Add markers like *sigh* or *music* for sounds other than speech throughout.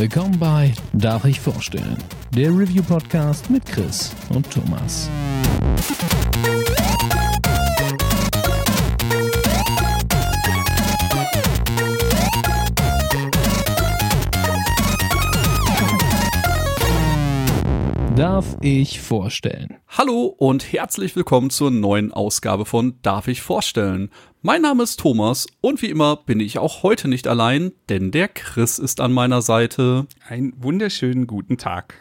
Willkommen bei Darf ich vorstellen? Der Review-Podcast mit Chris und Thomas. Darf ich vorstellen? Hallo und herzlich willkommen zur neuen Ausgabe von Darf ich vorstellen? Mein Name ist Thomas und wie immer bin ich auch heute nicht allein, denn der Chris ist an meiner Seite. Einen wunderschönen guten Tag.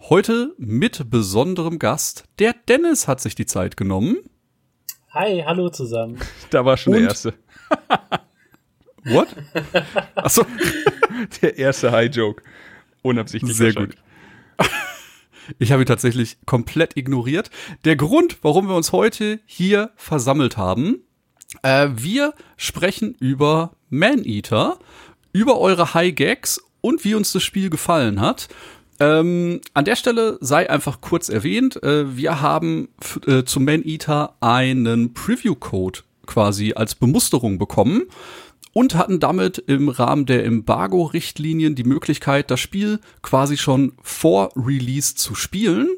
Heute mit besonderem Gast. Der Dennis hat sich die Zeit genommen. Hi, hallo zusammen. *laughs* Da war schon Und? der erste. What? *laughs* Achso, *laughs* Der erste High-Joke. Unabsichtlich. sehr gut. Ich habe ihn tatsächlich komplett ignoriert. Der Grund, warum wir uns heute hier versammelt haben, äh, wir sprechen über Man-Eater, über eure High Gags und wie uns das Spiel gefallen hat. Ähm, an der Stelle sei einfach kurz erwähnt, äh, wir haben äh, zu Man-Eater einen Preview-Code quasi als Bemusterung bekommen und hatten damit im Rahmen der Embargo-Richtlinien die Möglichkeit, das Spiel quasi schon vor Release zu spielen.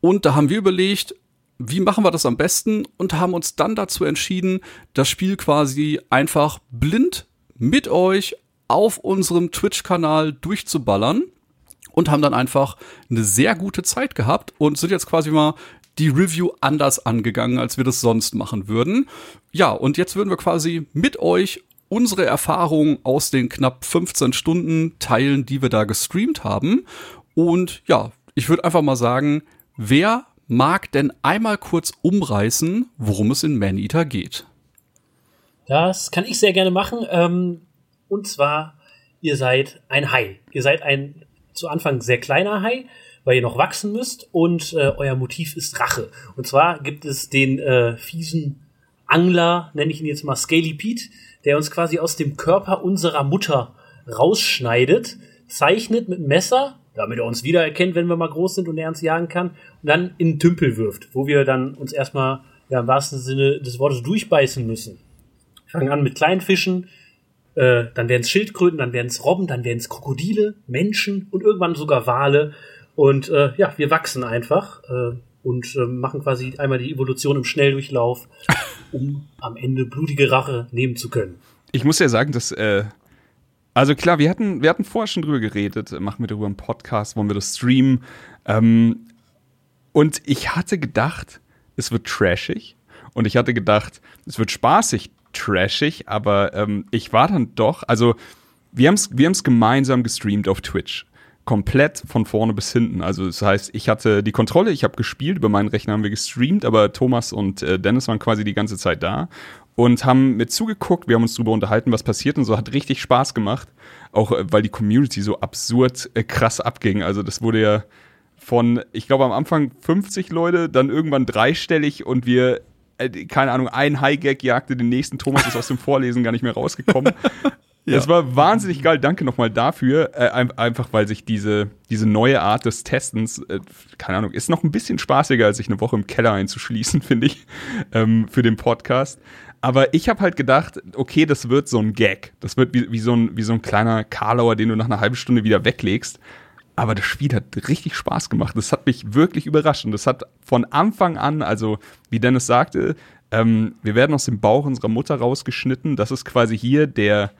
Und da haben wir überlegt, wie machen wir das am besten und haben uns dann dazu entschieden, das Spiel quasi einfach blind mit euch auf unserem Twitch-Kanal durchzuballern und haben dann einfach eine sehr gute Zeit gehabt und sind jetzt quasi mal die Review anders angegangen, als wir das sonst machen würden. Ja, und jetzt würden wir quasi mit euch unsere Erfahrungen aus den knapp 15 Stunden teilen, die wir da gestreamt haben. Und ja, ich würde einfach mal sagen, wer mag denn einmal kurz umreißen, worum es in Maneater geht? Das kann ich sehr gerne machen. Ähm, und zwar, ihr seid ein Hai. Ihr seid ein zu Anfang sehr kleiner Hai, weil ihr noch wachsen müsst und äh, euer Motiv ist Rache. Und zwar gibt es den äh, fiesen Angler, nenne ich ihn jetzt mal Scaly Pete, der uns quasi aus dem Körper unserer Mutter rausschneidet, zeichnet mit Messer, damit er uns wiedererkennt, wenn wir mal groß sind und er uns jagen kann, und dann in den Tümpel wirft, wo wir dann uns erstmal ja, im wahrsten Sinne des Wortes durchbeißen müssen. Fangen an mit kleinen Fischen, äh, dann werden es Schildkröten, dann werden es Robben, dann werden es Krokodile, Menschen und irgendwann sogar Wale. Und äh, ja, wir wachsen einfach äh, und äh, machen quasi einmal die Evolution im Schnelldurchlauf, um am Ende blutige Rache nehmen zu können. Ich muss ja sagen, dass, äh, also klar, wir hatten, wir hatten vorher schon drüber geredet, äh, machen wir darüber einen Podcast, wollen wir das streamen. Ähm, und ich hatte gedacht, es wird trashig. Und ich hatte gedacht, es wird spaßig trashig, aber ähm, ich war dann doch, also wir haben es wir gemeinsam gestreamt auf Twitch. Komplett von vorne bis hinten. Also das heißt, ich hatte die Kontrolle, ich habe gespielt, über meinen Rechner haben wir gestreamt, aber Thomas und äh, Dennis waren quasi die ganze Zeit da und haben mit zugeguckt, wir haben uns darüber unterhalten, was passiert und so, hat richtig Spaß gemacht. Auch äh, weil die Community so absurd äh, krass abging. Also das wurde ja von, ich glaube am Anfang 50 Leute, dann irgendwann dreistellig und wir, äh, keine Ahnung, ein High-Gag jagte den nächsten. Thomas ist aus dem Vorlesen gar nicht mehr rausgekommen. *laughs* Es war wahnsinnig geil, danke nochmal dafür. Äh, ein- einfach weil sich diese, diese neue Art des Testens, äh, keine Ahnung, ist noch ein bisschen spaßiger, als sich eine Woche im Keller einzuschließen, *laughs* finde ich, ähm, für den Podcast. Aber ich habe halt gedacht, okay, das wird so ein Gag. Das wird wie, wie, so, ein, wie so ein kleiner Karlauer, den du nach einer halben Stunde wieder weglegst. Aber das Spiel hat richtig Spaß gemacht. Das hat mich wirklich überrascht. Und das hat von Anfang an, also wie Dennis sagte, ähm, wir werden aus dem Bauch unserer Mutter rausgeschnitten. Das ist quasi hier der,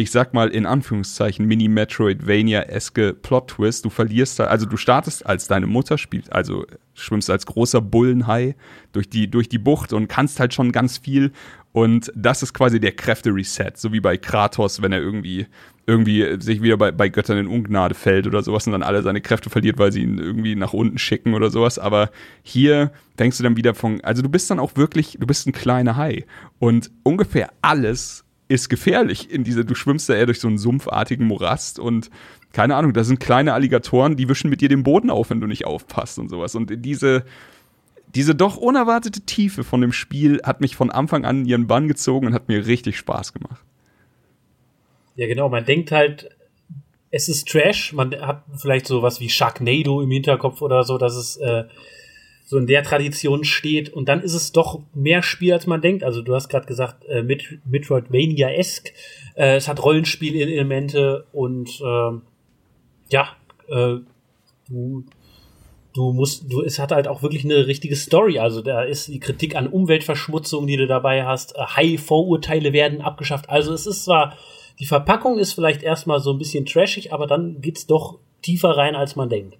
ich sag mal in Anführungszeichen, Mini-Metroidvania-eske Plot-Twist. Du verlierst da, also du startest als deine Mutter, spielst, also schwimmst als großer Bullenhai durch die, durch die Bucht und kannst halt schon ganz viel. Und das ist quasi der Kräfte-Reset, so wie bei Kratos, wenn er irgendwie, irgendwie sich wieder bei, bei Göttern in Ungnade fällt oder sowas und dann alle seine Kräfte verliert, weil sie ihn irgendwie nach unten schicken oder sowas. Aber hier denkst du dann wieder von, also du bist dann auch wirklich, du bist ein kleiner Hai. Und ungefähr alles ist gefährlich in dieser, du schwimmst da eher durch so einen sumpfartigen Morast und keine Ahnung, da sind kleine Alligatoren, die wischen mit dir den Boden auf, wenn du nicht aufpasst und sowas. Und diese, diese doch unerwartete Tiefe von dem Spiel hat mich von Anfang an in ihren Bann gezogen und hat mir richtig Spaß gemacht. Ja, genau, man denkt halt, es ist Trash, man hat vielleicht sowas wie Sharknado im Hinterkopf oder so, dass es äh, so in der Tradition steht und dann ist es doch mehr Spiel, als man denkt. Also du hast gerade gesagt, äh, mit Metroidvania-esque. Äh, es hat Rollenspiel-Elemente und äh, ja, äh, du, du musst, du, es hat halt auch wirklich eine richtige Story. Also da ist die Kritik an Umweltverschmutzung, die du dabei hast. Äh, High-Vorurteile werden abgeschafft. Also es ist zwar, die Verpackung ist vielleicht erstmal so ein bisschen trashig, aber dann geht's doch tiefer rein, als man denkt.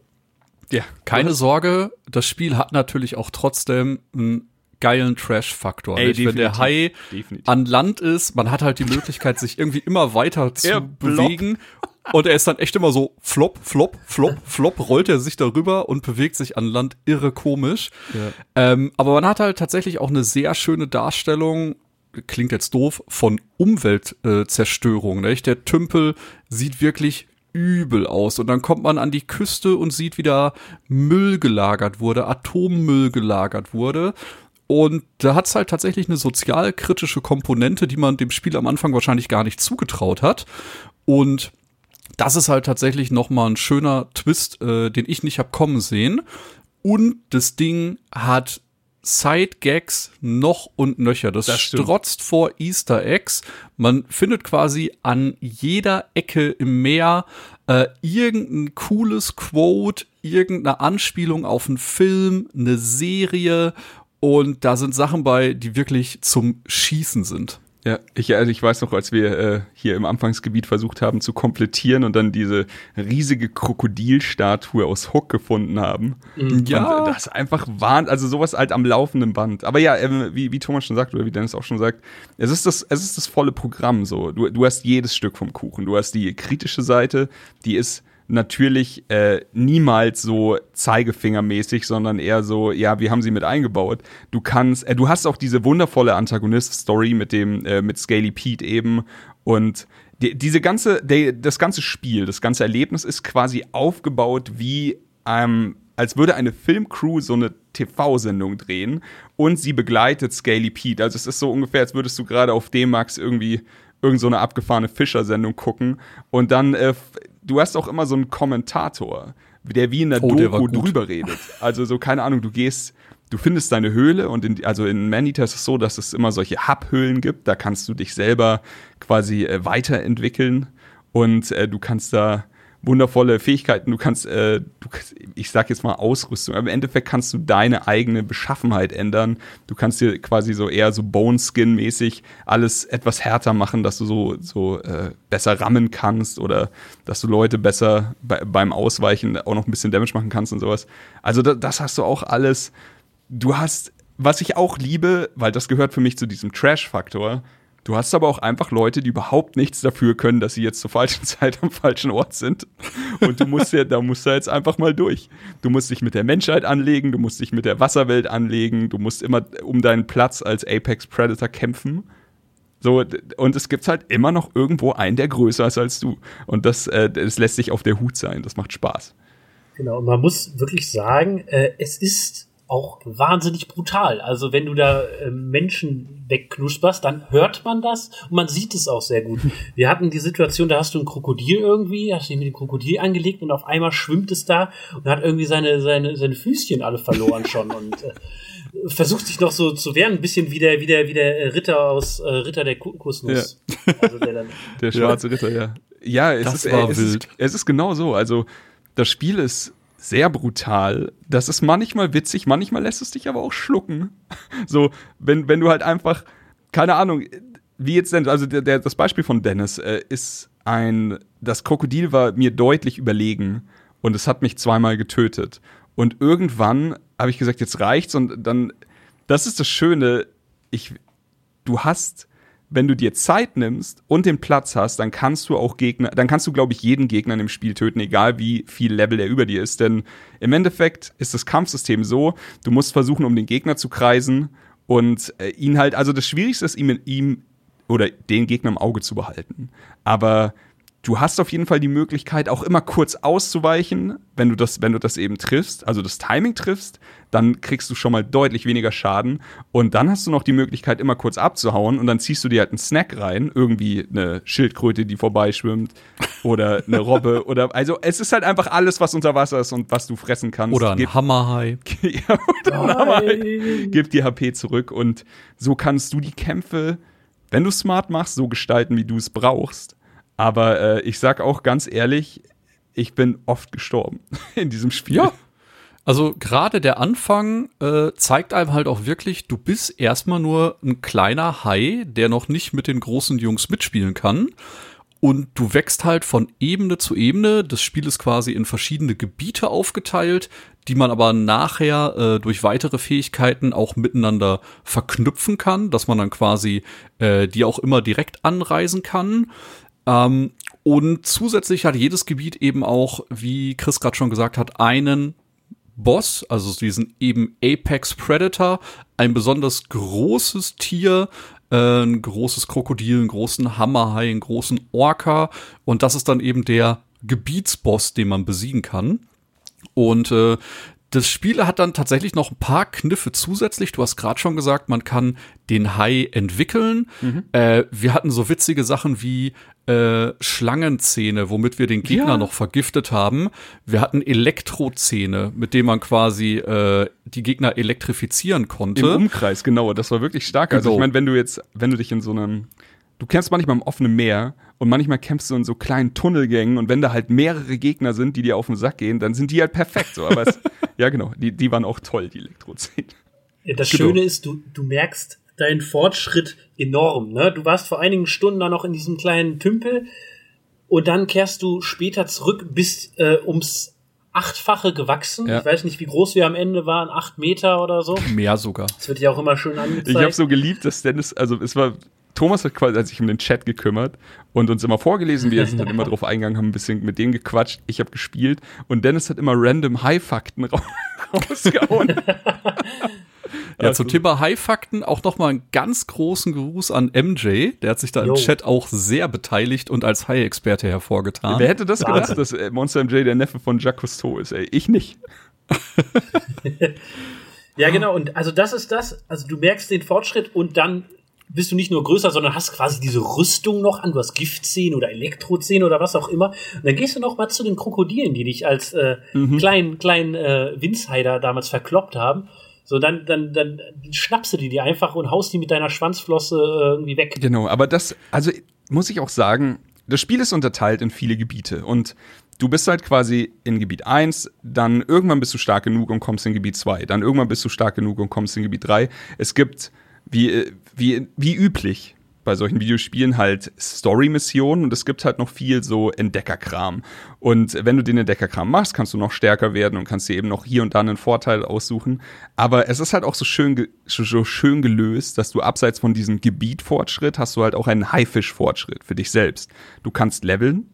Ja, keine Sorge, das Spiel hat natürlich auch trotzdem einen geilen Trash-Faktor. Wenn der. Hai Definitiv. an Land ist, man hat halt die Möglichkeit, sich irgendwie immer weiter *laughs* zu Ja, bewegen. Und er ist dann echt immer so flop, flop, flop, flop, rollt er sich darüber und bewegt sich an Land irre komisch. Ähm, aber man hat halt tatsächlich auch eine sehr schöne Darstellung, klingt jetzt doof, von Umweltzerstörung. Äh? Der Tümpel sieht wirklich übel aus. Und dann kommt man an die Küste und sieht, wie da Müll gelagert wurde, Atommüll gelagert wurde. Und da hat's halt tatsächlich eine sozialkritische Komponente, die man dem Spiel am Anfang wahrscheinlich gar nicht zugetraut hat. Und das ist halt tatsächlich noch mal ein schöner Twist, äh, den ich nicht hab kommen sehen. Und das Ding hat Side-Gags noch und nöcher. Das, Das strotzt vor Easter Eggs. Man findet quasi an jeder Ecke im Meer äh, irgendein cooles Quote, irgendeine Anspielung auf einen Film, eine Serie. Und da sind Sachen bei, die wirklich zum Schießen sind. Ja, ich, also ich weiß noch, als wir äh, hier im Anfangsgebiet versucht haben zu komplettieren und dann diese riesige Krokodilstatue aus Hook gefunden haben. Ja. Und äh, das ist einfach wahn, also sowas halt am laufenden Band. Aber ja, ähm, wie, wie Thomas schon sagt oder wie Dennis auch schon sagt, es ist das, es ist das volle Programm so. Du, du hast jedes Stück vom Kuchen. Du hast die kritische Seite, die ist natürlich äh, niemals so zeigefingermäßig, sondern eher so, ja, wir haben sie mit eingebaut. Du kannst, äh, du hast auch diese wundervolle Antagonist-Story mit dem, äh, mit Scaly Pete eben und die, diese ganze, der, das ganze Spiel, das ganze Erlebnis ist quasi aufgebaut wie ähm, als würde eine Filmcrew so eine TV-Sendung drehen und sie begleitet Scaly Pete. Also es ist so ungefähr, als würdest du gerade auf D-Max irgendwie irgend so eine abgefahrene Fischer-Sendung gucken und dann, äh, du hast auch immer so einen Kommentator, der wie in der Oh, der Doku gut. drüber redet. Also so, keine Ahnung, du gehst, du findest deine Höhle und in, also in Maneater ist es so, dass es immer solche Hub-Höhlen gibt, da kannst du dich selber quasi äh, weiterentwickeln und äh, du kannst da wundervolle Fähigkeiten, du kannst, äh, du, ich sag jetzt mal Ausrüstung, aber im Endeffekt kannst du deine eigene Beschaffenheit ändern. Du kannst dir quasi so eher so Bone-Skin-mäßig alles etwas härter machen, dass du so, so äh, besser rammen kannst oder dass du Leute besser bei, beim Ausweichen auch noch ein bisschen Damage machen kannst und sowas. Also da, das hast du auch alles. Du hast, was ich auch liebe, weil das gehört für mich zu diesem Trash-Faktor, Du hast aber auch einfach Leute, die überhaupt nichts dafür können, dass sie jetzt zur falschen *laughs* Zeit am falschen Ort sind. Und du musst ja, da musst du jetzt einfach mal durch. Du musst dich mit der Menschheit anlegen, du musst dich mit der Wasserwelt anlegen, du musst immer um deinen Platz als Apex Predator kämpfen. So, und es gibt halt immer noch irgendwo einen, der größer ist als du. Und das, äh, das lässt sich auf der Hut sein. Das macht Spaß. Genau, und man muss wirklich sagen, äh, es ist auch wahnsinnig brutal. Also wenn du da äh, Menschen wegknusperst, dann hört man das und man sieht es auch sehr gut. *laughs* Wir hatten die Situation, da hast du ein Krokodil irgendwie, hast dich mit dem Krokodil angelegt und auf einmal schwimmt es da und hat irgendwie seine, seine, seine Füßchen alle verloren schon *laughs* und äh, versucht sich noch so zu wehren, ein bisschen wie der, wie der, wie der äh, Ritter aus äh, Ritter der Kokosnuss. *laughs* Also der dann Der schwarze Ritter, ja. Ja, es, Das ist, war es, wild. Ist, es ist genau so. Also, das Spiel ist sehr brutal. Das ist manchmal witzig, manchmal lässt es dich aber auch schlucken. *laughs* So, wenn, wenn du halt einfach, keine Ahnung, wie jetzt denn, also der, der, das Beispiel von Dennis äh, ist ein, das Krokodil war mir deutlich überlegen und es hat mich zweimal getötet. Und irgendwann habe ich gesagt, jetzt reicht's und dann, das ist das Schöne, ich, du hast, wenn du dir Zeit nimmst und den Platz hast, dann kannst du auch Gegner, dann kannst du, glaube ich, jeden Gegner im Spiel töten, egal wie viel Level er über dir ist. Denn im Endeffekt ist das Kampfsystem so, du musst versuchen, um den Gegner zu kreisen und äh, ihn halt, also das Schwierigste ist, ihm, ihm oder den Gegner im Auge zu behalten. Aber du hast auf jeden Fall die Möglichkeit, auch immer kurz auszuweichen, wenn du das, wenn du das eben triffst, also das Timing triffst, dann kriegst du schon mal deutlich weniger Schaden. Und dann hast du noch die Möglichkeit, immer kurz abzuhauen und dann ziehst du dir halt einen Snack rein, irgendwie eine Schildkröte, die vorbeischwimmt, oder eine Robbe, *laughs* oder also es ist halt einfach alles, was unter Wasser ist und was du fressen kannst. Oder ein Gib- Hammerhai. *laughs* ja, oder ein Hammer. Nein. Gib dir HP zurück und so kannst du die Kämpfe, wenn du smart machst, so gestalten, wie du es brauchst. Aber äh, ich sag auch ganz ehrlich, ich bin oft gestorben *laughs* in diesem Spiel. Ja. Also gerade der Anfang äh, zeigt einem halt auch wirklich, du bist erstmal nur ein kleiner Hai, der noch nicht mit den großen Jungs mitspielen kann. Und du wächst halt von Ebene zu Ebene. Das Spiel ist quasi in verschiedene Gebiete aufgeteilt, die man aber nachher äh, durch weitere Fähigkeiten auch miteinander verknüpfen kann, dass man dann quasi äh, die auch immer direkt anreisen kann. Ähm, und zusätzlich hat jedes Gebiet eben auch, wie Chris gerade schon gesagt hat, einen Boss, also diesen eben Apex Predator, ein besonders großes Tier, äh, ein großes Krokodil, einen großen Hammerhai, einen großen Orca und das ist dann eben der Gebietsboss, den man besiegen kann. Und äh, das Spiel hat dann tatsächlich noch ein paar Kniffe zusätzlich. Du hast gerade schon gesagt, man kann den Hai entwickeln. Mhm. Äh, wir hatten so witzige Sachen wie äh, Schlangenzähne, womit wir den Gegner ja. noch vergiftet haben. Wir hatten Elektrozähne, mit denen man quasi äh, die Gegner elektrifizieren konnte. Im Umkreis, genau. Das war wirklich stark. Also genau. ich meine, wenn du jetzt, wenn du dich in so einem du kämpfst manchmal im offenen Meer und manchmal kämpfst du in so kleinen Tunnelgängen und wenn da halt mehrere Gegner sind, die dir auf den Sack gehen, dann sind die halt perfekt so. Aber es, *laughs* ja, genau, die, die waren auch toll, die Elektrozähne. Ja, das genau. Schöne ist, du, du merkst deinen Fortschritt enorm. Ne? Du warst vor einigen Stunden da noch in diesem kleinen Tümpel und dann kehrst du später zurück, bist äh, ums achtfache gewachsen. Ja. Ich weiß nicht, wie groß wir am Ende waren, acht Meter oder so. Mehr sogar. Das wird ja auch immer schön angezeigt. Ich habe so geliebt, dass Dennis, also es war Thomas hat quasi sich um den Chat gekümmert und uns immer vorgelesen, wir sind *laughs* dann immer drauf eingegangen, haben ein bisschen mit dem gequatscht. Ich habe gespielt und Dennis hat immer random High-Fakten *laughs* rausgehauen. Ja, zum Thema High-Fakten auch nochmal einen ganz großen Gruß an MJ. Der hat sich da Yo. im Chat auch sehr beteiligt und als High-Experte hervorgetan. Wer hätte das gedacht, dass äh, Monster MJ der Neffe von Jacques Cousteau ist? Ey, ich nicht. *laughs* ja, genau. Und also das ist das. Also du merkst den Fortschritt und dann bist du nicht nur größer, sondern hast quasi diese Rüstung noch an. Du hast Giftzähne oder Elektrozähne oder was auch immer. Und dann gehst du noch mal zu den Krokodilen, die dich als äh, mhm. kleinen, kleinen äh, Windsheider damals verkloppt haben. So, dann, dann, dann schnappst du die dir einfach und haust die mit deiner Schwanzflosse äh, irgendwie weg. Genau, aber das, also muss ich auch sagen, das Spiel ist unterteilt in viele Gebiete und du bist halt quasi in Gebiet 1, dann irgendwann bist du stark genug und kommst in Gebiet 2, dann irgendwann bist du stark genug und kommst in Gebiet 3. Es gibt wie, wie, wie üblich bei solchen Videospielen halt Story-Missionen und es gibt halt noch viel so Entdeckerkram. Und wenn du den Entdeckerkram machst, kannst du noch stärker werden und kannst dir eben noch hier und da einen Vorteil aussuchen. Aber es ist halt auch so schön, so schön gelöst, dass du abseits von diesem Gebietfortschritt hast du halt auch einen Haifisch-Fortschritt für dich selbst. Du kannst leveln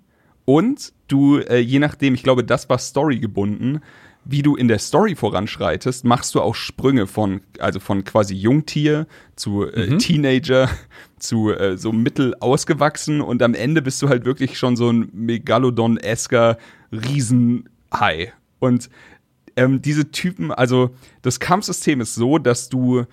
und du, äh, je nachdem, ich glaube, das war Story gebunden, wie du in der Story voranschreitest, machst du auch Sprünge von, also von quasi Jungtier zu äh, mhm. Teenager *laughs* zu äh, so mittel ausgewachsen und am Ende bist du halt wirklich schon so ein Megalodon-esker Riesenhai. Und ähm, diese Typen, also das Kampfsystem ist so, dass du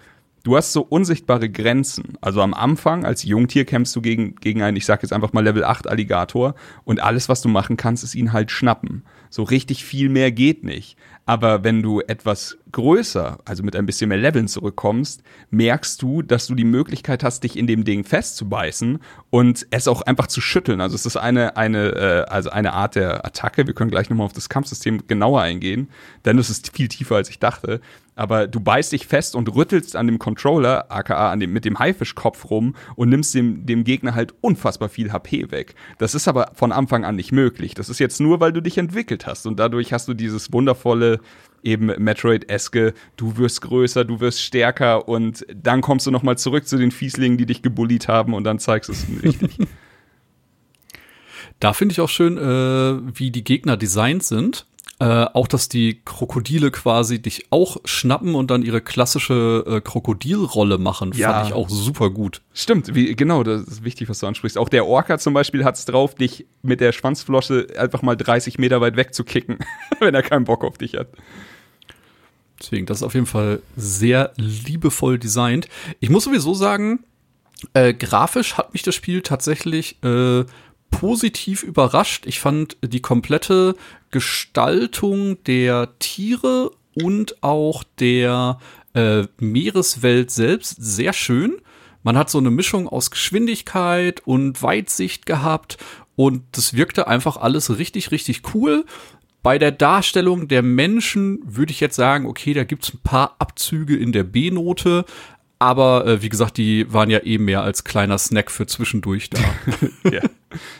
du hast so unsichtbare Grenzen. Also am Anfang als Jungtier kämpfst du gegen, gegen einen, ich sag jetzt einfach mal Level 8 Alligator und alles, was du machen kannst, ist ihn halt schnappen. So richtig viel mehr geht nicht. Aber wenn du etwas größer, also mit ein bisschen mehr Leveln zurückkommst, merkst du, dass du die Möglichkeit hast, dich in dem Ding festzubeißen und es auch einfach zu schütteln. Also es ist eine, eine, äh, also eine Art der Attacke. Wir können gleich nochmal auf das Kampfsystem genauer eingehen, denn es ist viel tiefer, als ich dachte aber du beißt dich fest und rüttelst an dem Controller, aka an dem, mit dem Haifischkopf rum und nimmst dem, dem Gegner halt unfassbar viel HP weg. Das ist aber von Anfang an nicht möglich. Das ist jetzt nur, weil du dich entwickelt hast und dadurch hast du dieses wundervolle, eben Metroid-eske, du wirst größer, du wirst stärker und dann kommst du nochmal zurück zu den Fieslingen, die dich gebullied haben und dann zeigst du es richtig. *laughs* Da finde ich auch schön, äh, wie die Gegner designt sind. Äh, auch, dass die Krokodile quasi dich auch schnappen und dann ihre klassische äh, Krokodilrolle machen, ja. fand ich auch super gut. Stimmt, wie, genau, das ist wichtig, was du ansprichst. Auch der Orca zum Beispiel hat es drauf, dich mit der Schwanzflosse einfach mal 30 Meter weit wegzukicken, *laughs* wenn er keinen Bock auf dich hat. Deswegen, das ist auf jeden Fall sehr liebevoll designt. Ich muss sowieso sagen, äh, grafisch hat mich das Spiel tatsächlich äh, positiv überrascht. Ich fand die komplette Gestaltung der Tiere und auch der äh, Meereswelt selbst sehr schön. Man hat so eine Mischung aus Geschwindigkeit und Weitsicht gehabt und das wirkte einfach alles richtig, richtig cool. Bei der Darstellung der Menschen würde ich jetzt sagen, okay, da gibt's ein paar Abzüge in der B-Note, aber äh, wie gesagt, die waren ja eben mehr als kleiner Snack für zwischendurch da. *laughs* ja.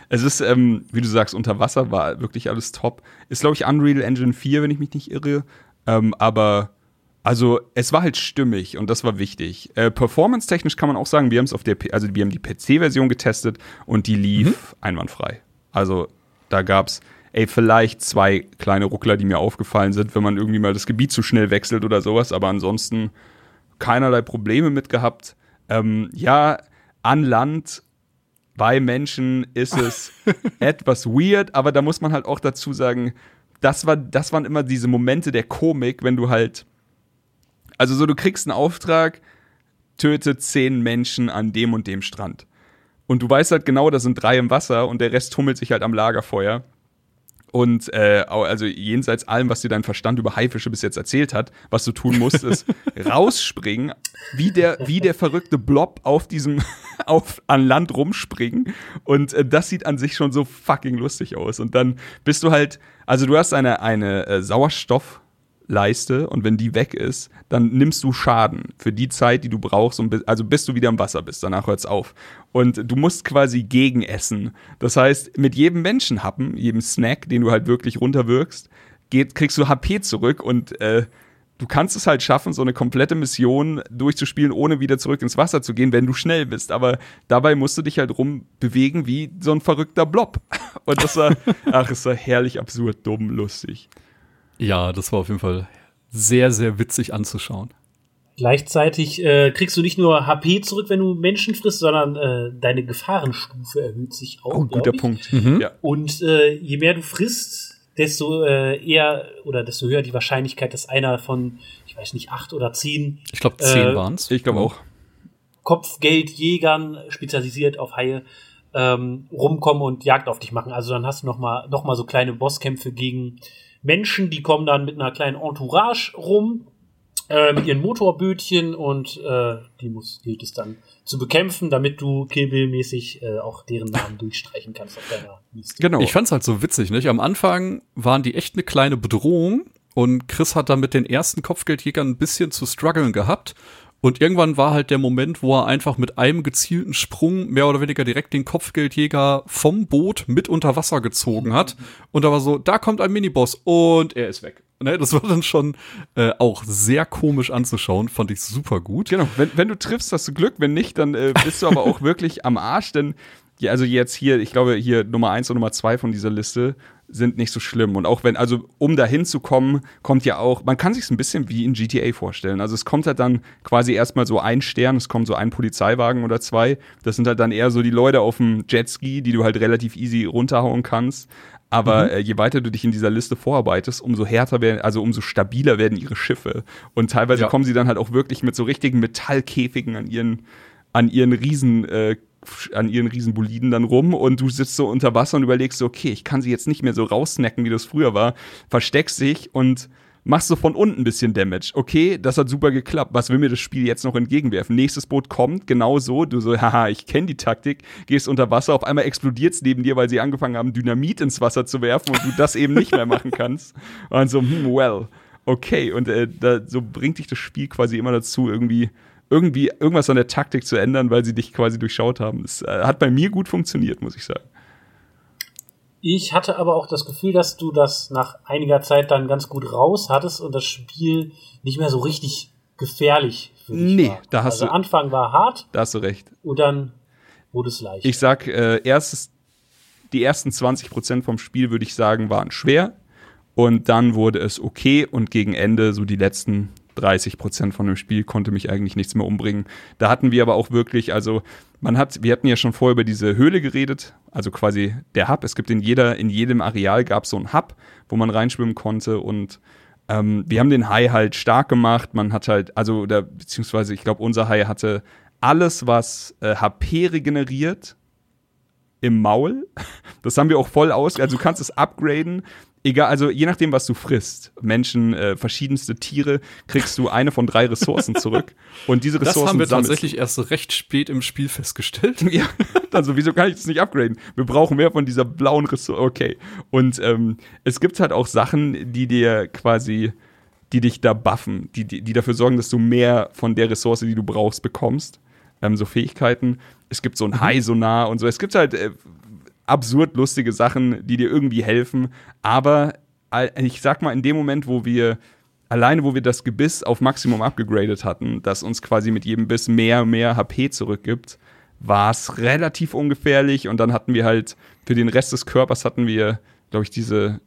Es ist, ähm, wie du sagst, unter Wasser war wirklich alles top. Ist, glaube ich, Unreal Engine 4, wenn ich mich nicht irre. Ähm, aber also es war halt stimmig und das war wichtig. Äh, Performance-technisch kann man auch sagen, wir haben es auf der, P also wir haben die PC-Version getestet und die lief mhm. einwandfrei. Also da gab's ey, vielleicht zwei kleine Ruckler, die mir aufgefallen sind, wenn man irgendwie mal das Gebiet zu schnell wechselt oder sowas, aber ansonsten keinerlei Probleme mit gehabt. Ähm, ja, an Land bei Menschen ist es *laughs* etwas weird, aber da muss man halt auch dazu sagen, das, war, das waren immer diese Momente der Komik, wenn du halt also so, du kriegst einen Auftrag, töte zehn Menschen an dem und dem Strand. Und du weißt halt genau, da sind drei im Wasser und der Rest tummelt sich halt am Lagerfeuer. Und äh, also jenseits allem, was dir dein Verstand über Haifische bis jetzt erzählt hat, was du tun musst, ist *laughs* rausspringen, wie der, wie der verrückte Blob auf diesem, *laughs* auf, an Land rumspringen. Und äh, das sieht an sich schon so fucking lustig aus. Und dann bist du halt, also du hast eine, eine äh, Sauerstoff- Leiste und wenn die weg ist, dann nimmst du Schaden für die Zeit, die du brauchst, also bis du wieder im Wasser bist. Danach hört's auf. Und du musst quasi gegenessen. Das heißt, mit jedem Menschenhappen, jedem Snack, den du halt wirklich runterwirkst, geht, kriegst du HP zurück und äh, du kannst es halt schaffen, so eine komplette Mission durchzuspielen, ohne wieder zurück ins Wasser zu gehen, wenn du schnell bist. Aber dabei musst du dich halt rumbewegen wie so ein verrückter Blob. *laughs* Und das war, ach, es war herrlich absurd, dumm, lustig. Ja, das war auf jeden Fall sehr, sehr witzig anzuschauen. Gleichzeitig äh, kriegst du nicht nur HP zurück, wenn du Menschen frisst, sondern äh, deine Gefahrenstufe erhöht sich auch. Oh, guter Punkt. Mhm. Ja. Und äh, je mehr du frisst, desto äh, eher oder desto höher die Wahrscheinlichkeit, dass einer von, ich weiß nicht, acht oder zehn. Ich glaube, zehn äh, waren's. Ich glaube auch. Kopfgeldjägern, spezialisiert auf Haie, ähm, rumkommen und Jagd auf dich machen. Also dann hast du noch mal, noch mal so kleine Bosskämpfe gegen Menschen, die kommen dann mit einer kleinen Entourage rum, äh, mit ihren Motorbötchen und äh, die muss, gilt es dann zu bekämpfen, damit du Kill äh, auch deren Namen durchstreichen kannst auf deiner Liste. Genau. Ich fand's halt so witzig, nicht? Am Anfang waren die echt eine kleine Bedrohung und Chris hat da mit den ersten Kopfgeldjägern ein bisschen zu strugglen gehabt und irgendwann war halt der Moment, wo er einfach mit einem gezielten Sprung mehr oder weniger direkt den Kopfgeldjäger vom Boot mit unter Wasser gezogen hat. Und da war so, da kommt ein Miniboss und er ist weg. Ne, das war dann schon äh, auch sehr komisch anzuschauen, fand ich super gut. Genau, wenn, wenn du triffst, hast du Glück, wenn nicht, dann äh, bist du aber auch *laughs* wirklich am Arsch, denn ja, also jetzt hier, ich glaube, hier Nummer eins und Nummer zwei von dieser Liste sind nicht so schlimm. Und auch wenn, also um da hinzukommen, kommt ja auch, man kann sich ein bisschen wie in GTA vorstellen. Also es kommt halt dann quasi erstmal so ein Stern, es kommt so ein Polizeiwagen oder zwei. Das sind halt dann eher so die Leute auf dem Jetski, die du halt relativ easy runterhauen kannst. Aber mhm. äh, je weiter du dich in dieser Liste vorarbeitest, umso härter werden, also umso stabiler werden ihre Schiffe. Und teilweise ja. kommen sie dann halt auch wirklich mit so richtigen Metallkäfigen an ihren, an ihren Riesen, äh, an ihren Riesenboliden dann rum und du sitzt so unter Wasser und überlegst so, okay, ich kann sie jetzt nicht mehr so raussnacken, wie das früher war, versteckst dich und machst so von unten ein bisschen Damage. Okay, das hat super geklappt. Was will mir das Spiel jetzt noch entgegenwerfen? Nächstes Boot kommt, genau so. Du so, haha, ich kenne die Taktik. Gehst unter Wasser, auf einmal explodiert's neben dir, weil sie angefangen haben, Dynamit ins Wasser zu werfen und du das eben nicht mehr machen kannst. Und *laughs* so, hm, well, okay. Und äh, da, so bringt dich das Spiel quasi immer dazu, irgendwie irgendwie irgendwas an der Taktik zu ändern, weil sie dich quasi durchschaut haben. Das äh, hat bei mir gut funktioniert, muss ich sagen. Ich hatte aber auch das Gefühl, dass du das nach einiger Zeit dann ganz gut raus hattest und das Spiel nicht mehr so richtig gefährlich für dich nee, war. da hast also du. Anfang war hart. Da hast du recht. Und dann wurde es leicht. Ich sag, äh, erstes, die ersten 20 Prozent vom Spiel, würde ich sagen, waren schwer. Und dann wurde es okay und gegen Ende, so die letzten 30 Prozent von dem Spiel konnte mich eigentlich nichts mehr umbringen. Da hatten wir aber auch wirklich, also man hat, wir hatten ja schon vorher über diese Höhle geredet, also quasi der Hub. Es gibt in jeder, in jedem Areal gab es so einen Hub, wo man reinschwimmen konnte und ähm, wir haben den Hai halt stark gemacht. Man hat halt, also, oder beziehungsweise ich glaube, unser Hai hatte alles, was äh, HP regeneriert, im Maul. Das haben wir auch voll aus. Also du kannst es upgraden. Egal, also je nachdem, was du frisst, Menschen, äh, verschiedenste Tiere, kriegst du eine von drei Ressourcen zurück. Und diese Ressourcen Das haben wir sammelst tatsächlich erst recht spät im Spiel festgestellt. *laughs* Ja, also wieso kann ich das nicht upgraden? Wir brauchen mehr von dieser blauen Ressource. Okay. Und ähm, es gibt halt auch Sachen, die dir quasi, die dich da buffen, die, die, die dafür sorgen, dass du mehr von der Ressource, die du brauchst, bekommst. Ähm, so Fähigkeiten. Es gibt so ein High-Sonar und so. Es gibt halt äh, absurd lustige Sachen, die dir irgendwie helfen. Aber ich sag mal, in dem Moment, wo wir alleine, wo wir das Gebiss auf Maximum abgegradet hatten, das uns quasi mit jedem Biss mehr, mehr HP zurückgibt, war es relativ ungefährlich. Und dann hatten wir halt für den Rest des Körpers hatten wir, glaube ich, diese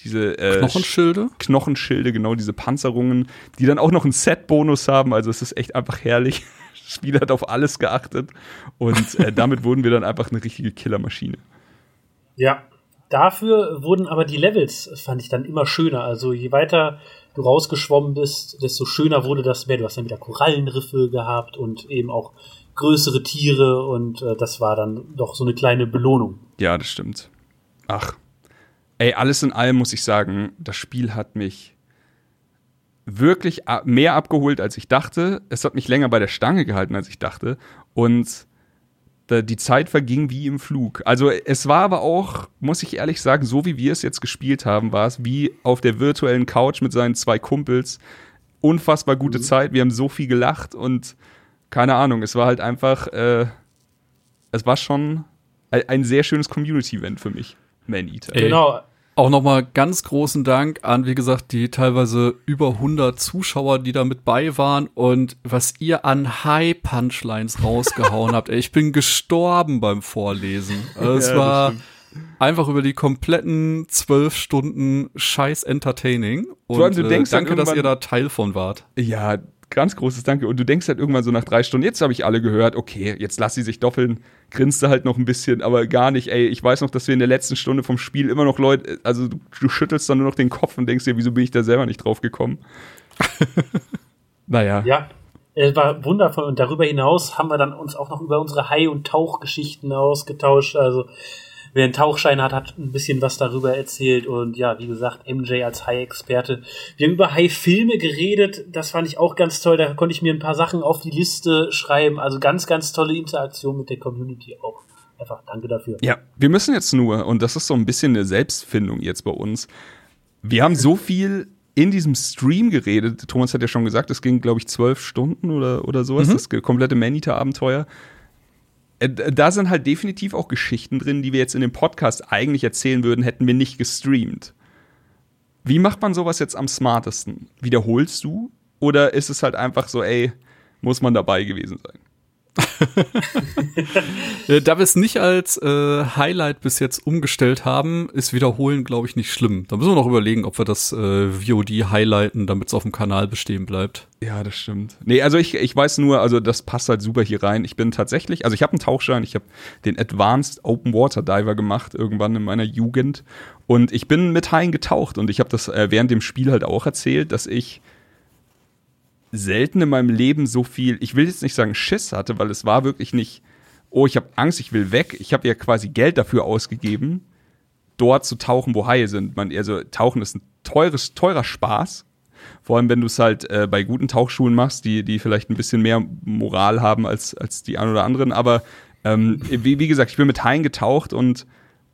diese äh, Knochenschilde. Knochenschilde, genau diese Panzerungen, die dann auch noch einen Set-Bonus haben. Also es ist echt einfach herrlich. Spiel hat auf alles geachtet und äh, *laughs* damit wurden wir dann einfach eine richtige Killermaschine. Ja, dafür wurden aber die Levels, fand ich dann immer schöner. Also je weiter du rausgeschwommen bist, desto schöner wurde das mehr. Du hast dann wieder Korallenriffe gehabt und eben auch größere Tiere und äh, das war dann doch so eine kleine Belohnung. Ja, das stimmt. Ach, ey, alles in allem muss ich sagen, das Spiel hat mich wirklich mehr abgeholt, als ich dachte. Es hat mich länger bei der Stange gehalten, als ich dachte. Und die Zeit verging wie im Flug. Also es war aber auch, muss ich ehrlich sagen, so wie wir es jetzt gespielt haben, war es wie auf der virtuellen Couch mit seinen zwei Kumpels. Unfassbar gute Zeit. Wir haben so viel gelacht und keine Ahnung, es war halt einfach, äh, es war schon ein, sehr schönes Community-Event für mich. Man Eater. Ey. Genau. Auch nochmal ganz großen Dank an, wie gesagt, die teilweise über 100 Zuschauer, die da mit bei waren und was ihr an High-Punchlines rausgehauen habt. Ey, ich bin gestorben beim Vorlesen. *laughs* Also es Ja, war einfach über die kompletten zwölf Stunden scheiß entertaining. Und du denkst äh, danke, dass ihr da Teil von wart. Ja, ganz großes Danke. Und du denkst halt irgendwann so nach drei Stunden, jetzt habe ich alle gehört, okay, jetzt lass sie sich doffeln, grinst du halt noch ein bisschen, aber gar nicht, ey, ich weiß noch, dass wir in der letzten Stunde vom Spiel immer noch Leute, also du, du schüttelst dann nur noch den Kopf und denkst dir, wieso bin ich da selber nicht drauf gekommen? *laughs* naja. Ja, es war wundervoll. Und darüber hinaus haben wir dann uns auch noch über unsere Hai- und Tauchgeschichten ausgetauscht. Also wer einen Tauchschein hat, hat ein bisschen was darüber erzählt. Und ja, wie gesagt, MJ als Hai-Experte. Wir haben über Hai-Filme geredet. Das fand ich auch ganz toll. Da konnte ich mir ein paar Sachen auf die Liste schreiben. Also ganz, ganz tolle Interaktion mit der Community auch. Einfach danke dafür. Ja, wir müssen jetzt nur, und das ist so ein bisschen eine Selbstfindung jetzt bei uns, wir haben so viel in diesem Stream geredet. Thomas hat ja schon gesagt, es ging, glaube ich, zwölf Stunden oder, oder sowas, das ge- komplette Manita-Abenteuer. Äh, Da sind halt definitiv auch Geschichten drin, die wir jetzt in dem Podcast eigentlich erzählen würden, hätten wir nicht gestreamt. Wie macht man sowas jetzt am smartesten? Wiederholst du? Oder ist es halt einfach so, ey, muss man dabei gewesen sein? *laughs* Äh, da wir es nicht als äh, Highlight bis jetzt umgestellt haben, ist Wiederholen, glaube ich, nicht schlimm. Da müssen wir noch überlegen, ob wir das äh, VOD highlighten, damit es auf dem Kanal bestehen bleibt. Ja, das stimmt. Nee, also ich, ich weiß nur, also das passt halt super hier rein. Ich bin tatsächlich, also ich habe einen Tauchschein, ich habe den Advanced Open Water Diver gemacht, irgendwann in meiner Jugend. Und ich bin mit Haien getaucht und ich habe das äh, während dem Spiel halt auch erzählt, dass ich selten in meinem Leben so viel, ich will jetzt nicht sagen Schiss hatte, weil es war wirklich nicht, oh, ich habe Angst, ich will weg. Ich habe ja quasi Geld dafür ausgegeben, dort zu tauchen, wo Haie sind. Man, also Tauchen ist ein teures, teurer Spaß. Vor allem, wenn du es halt äh, bei guten Tauchschulen machst, die, die vielleicht ein bisschen mehr Moral haben als, als die ein oder anderen. Aber ähm, wie, wie gesagt, ich bin mit Haien getaucht und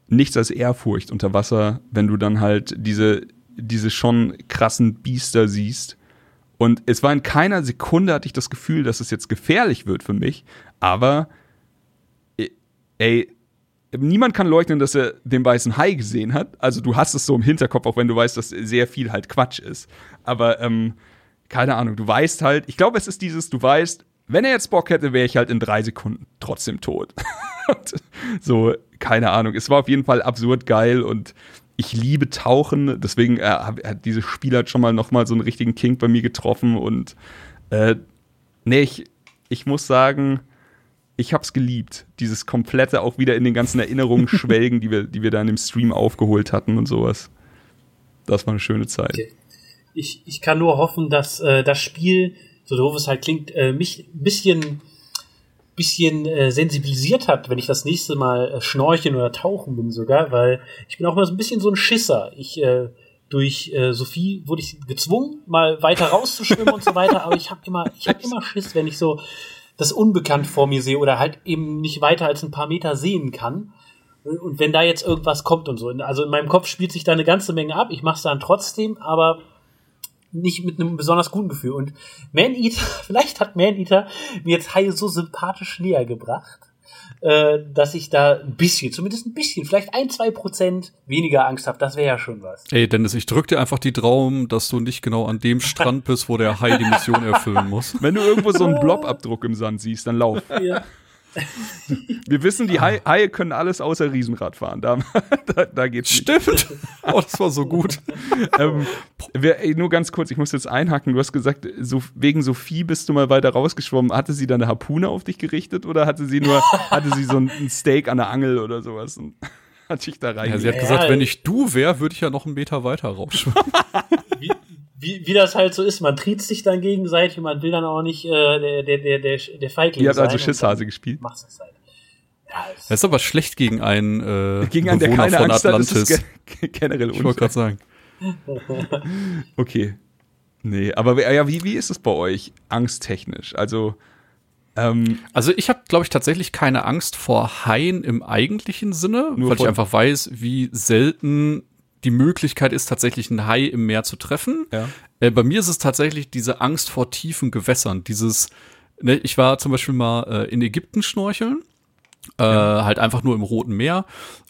nichts als Ehrfurcht unter Wasser, wenn du dann halt diese, diese schon krassen Biester siehst. Und es war in keiner Sekunde hatte ich das Gefühl, dass es jetzt gefährlich wird für mich. Aber ey, niemand kann leugnen, dass er den weißen Hai gesehen hat. Also du hast es so im Hinterkopf, auch wenn du weißt, dass sehr viel halt Quatsch ist. Aber ähm, keine Ahnung, du weißt halt, ich glaube, es ist dieses, du weißt, wenn er jetzt Bock hätte, wäre ich halt in drei Sekunden trotzdem tot. *laughs* So, keine Ahnung. Es war auf jeden Fall absurd geil und ich liebe Tauchen. Deswegen äh, hat dieses Spiel halt schon mal noch mal so einen richtigen Kink bei mir getroffen und äh, nee, ich, ich muss sagen, ich hab's geliebt. Dieses komplette auch wieder in den ganzen Erinnerungen *laughs* schwelgen, die wir, die wir da in dem Stream aufgeholt hatten und sowas. Das war eine schöne Zeit. Okay. Ich, ich kann nur hoffen, dass äh, das Spiel, so doof es halt klingt, äh, mich ein bisschen bisschen äh, sensibilisiert hat, wenn ich das nächste Mal äh, schnorcheln oder tauchen bin sogar, weil ich bin auch mal so ein bisschen so ein Schisser. Ich äh, durch äh, Sophie wurde ich gezwungen, mal weiter rauszuschwimmen und so weiter, aber ich habe immer, ich habe immer Schiss, wenn ich so das Unbekannt vor mir sehe oder halt eben nicht weiter als ein paar Meter sehen kann. Und wenn da jetzt irgendwas kommt und so. Also in meinem Kopf spielt sich da eine ganze Menge ab. Ich mache es dann trotzdem, aber nicht mit einem besonders guten Gefühl. Und Man-Eater, *laughs* vielleicht hat Man-Eater mir jetzt Haie so sympathisch näher gebracht, äh, dass ich da ein bisschen, zumindest ein bisschen, vielleicht ein, zwei Prozent weniger Angst habe. Das wäre ja schon was. Ey, Dennis, ich drück dir einfach die Daumen, dass du nicht genau an dem Strand *laughs* bist, wo der Hai die Mission erfüllen muss. Wenn du irgendwo so einen *laughs* Blobabdruck im Sand siehst, dann lauf. Ja. Wir wissen, die Haie, Haie können alles außer Riesenrad fahren. Da, *laughs* da, da geht's nicht. Stimmt. Oh, das war so gut. ähm, wer, ey, nur ganz kurz, ich muss jetzt einhaken. Du hast gesagt, so, wegen Sophie bist du mal weiter rausgeschwommen. Hatte sie da eine Harpune auf dich gerichtet oder hatte sie nur, hatte sie so ein, ein Steak an der Angel oder sowas und *laughs* hat sich da rein? Ja, sie hat Ja, gesagt, ja. wenn ich du wäre, würde ich ja noch einen Meter weiter rausschwimmen. *laughs* Wie, wie, das halt so ist, man tritt sich dann gegenseitig, man will dann auch nicht äh, der, der, der, der, der Feigling Ihr habt sein. also Schisshase gespielt. Machst es halt. Ja, es- Das ist aber schlecht gegen einen äh, Gegen einen, der Bewohner keine von Angst hat, ist Atlantis. es ge *laughs* generell ich wollte gerade sagen. *laughs* Okay. Nee, aber ja, wie, wie ist es bei euch angsttechnisch? Also, ähm, Also ich habe, glaube ich, tatsächlich keine Angst vor Haien im eigentlichen Sinne, Nur weil ich einfach weiß, wie selten die Möglichkeit ist, tatsächlich einen Hai im Meer zu treffen. Ja. Äh, bei mir ist es tatsächlich diese Angst vor tiefen Gewässern. Dieses, ne, ich war zum Beispiel mal äh, in Ägypten schnorcheln, äh, halt einfach nur im Roten Meer.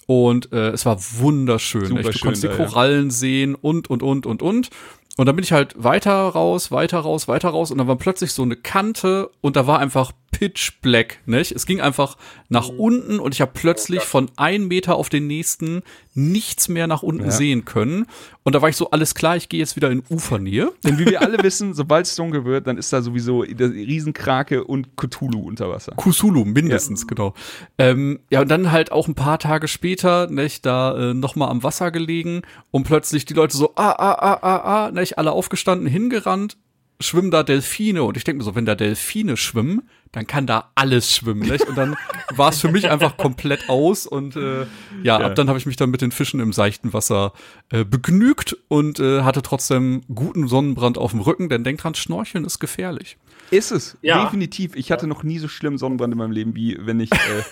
Und äh, es war wunderschön. Super. Du schön konntest die da, ja. Korallen sehen und, und, und, und, und. Und dann bin ich halt weiter raus, weiter raus, weiter raus und dann war plötzlich so eine Kante und da war einfach pitch black, nicht? Es ging einfach nach Mhm. unten und ich habe plötzlich von ein Meter auf den nächsten nichts mehr nach unten Ja. sehen können. Und da war ich so, alles klar, ich gehe jetzt wieder in Ufernähe. *laughs* denn wie wir alle wissen, sobald es dunkel wird, dann ist da sowieso der Riesenkrake und Cthulhu unter Wasser. Kusulu, mindestens, genau. Ähm, ja, und dann halt auch ein paar Tage später, nicht, da äh, nochmal am Wasser gelegen und plötzlich die Leute so, ah, ah, ah, ah, ah, nicht, alle aufgestanden, hingerannt, schwimmen da Delfine und ich denke mir so, wenn da Delfine schwimmen, dann kann da alles schwimmen, nicht? Und dann war es für mich einfach komplett aus und äh, ja, Ja. ab dann habe ich mich dann mit den Fischen im seichten Wasser äh, begnügt und äh, hatte trotzdem guten Sonnenbrand auf dem Rücken, denn denkt dran, Schnorcheln ist gefährlich. Ist es, Ja. definitiv. Ich hatte noch nie so schlimm Sonnenbrand in meinem Leben, wie wenn ich, äh,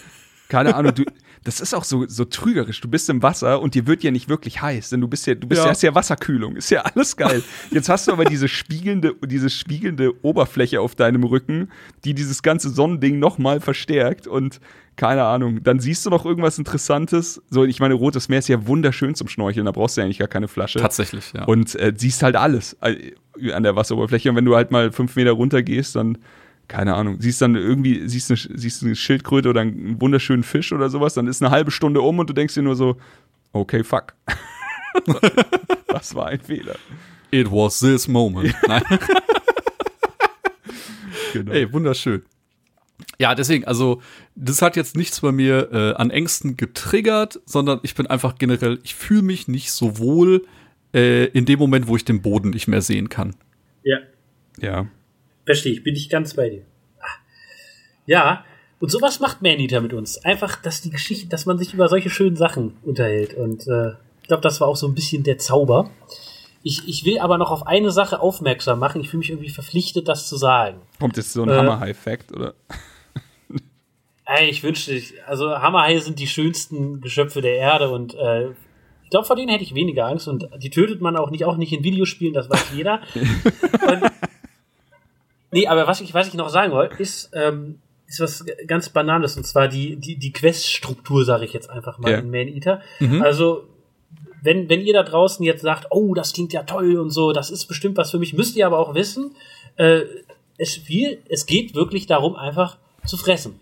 keine Ahnung, du, das ist auch so, so trügerisch. Du bist im Wasser und dir wird ja nicht wirklich heiß, denn du bist ja, du bist Ja. ja, hast ja Wasserkühlung. Ist ja alles geil. *laughs* Jetzt hast du aber diese spiegelnde, diese spiegelnde Oberfläche auf deinem Rücken, die dieses ganze Sonnending nochmal verstärkt und keine Ahnung, dann siehst du noch irgendwas Interessantes. So, ich meine, Rotes Meer ist ja wunderschön zum Schnorcheln, da brauchst du ja eigentlich gar keine Flasche. Tatsächlich, ja. Und äh, siehst halt alles äh, an der Wasseroberfläche. Und wenn du halt mal fünf Meter runter gehst, dann, keine Ahnung, siehst dann irgendwie, siehst eine, siehst eine Schildkröte oder einen wunderschönen Fisch oder sowas, dann ist eine halbe Stunde um und du denkst dir nur so, okay, fuck. *laughs* das war ein Fehler. It was this moment. Nein. *laughs* Genau. Ey, wunderschön. Ja, deswegen, also, das hat jetzt nichts bei mir äh, an Ängsten getriggert, sondern ich bin einfach generell, ich fühle mich nicht so wohl äh, in dem Moment, wo ich den Boden nicht mehr sehen kann. ja. Ja. Verstehe ich, bin ich ganz bei dir. Ah. Ja, und sowas macht Maneater mit uns. Einfach, dass die Geschichte, dass man sich über solche schönen Sachen unterhält. Und äh, ich glaube, das war auch so ein bisschen der Zauber. Ich, ich will aber noch auf eine Sache aufmerksam machen. Ich fühle mich irgendwie verpflichtet, das zu sagen. Kommt jetzt so ein Äh. Hammer-High-Fact, oder? *laughs* Ey, ich wünschte, also Hammerhaie sind die schönsten Geschöpfe der Erde und äh, ich glaube, vor denen hätte ich weniger Angst und die tötet man auch nicht, auch nicht in Videospielen, das weiß jeder. *laughs* und, nee, aber was ich, was ich noch sagen wollte, ist, ähm, ist was ganz Banales und zwar die, die, die Quest-Struktur, sage ich jetzt einfach mal Ja. in Man Eater. Mhm. Also, wenn, wenn ihr da draußen jetzt sagt, oh, das klingt ja toll und so, das ist bestimmt was für mich, müsst ihr aber auch wissen, äh, es, viel, es geht wirklich darum, einfach zu fressen.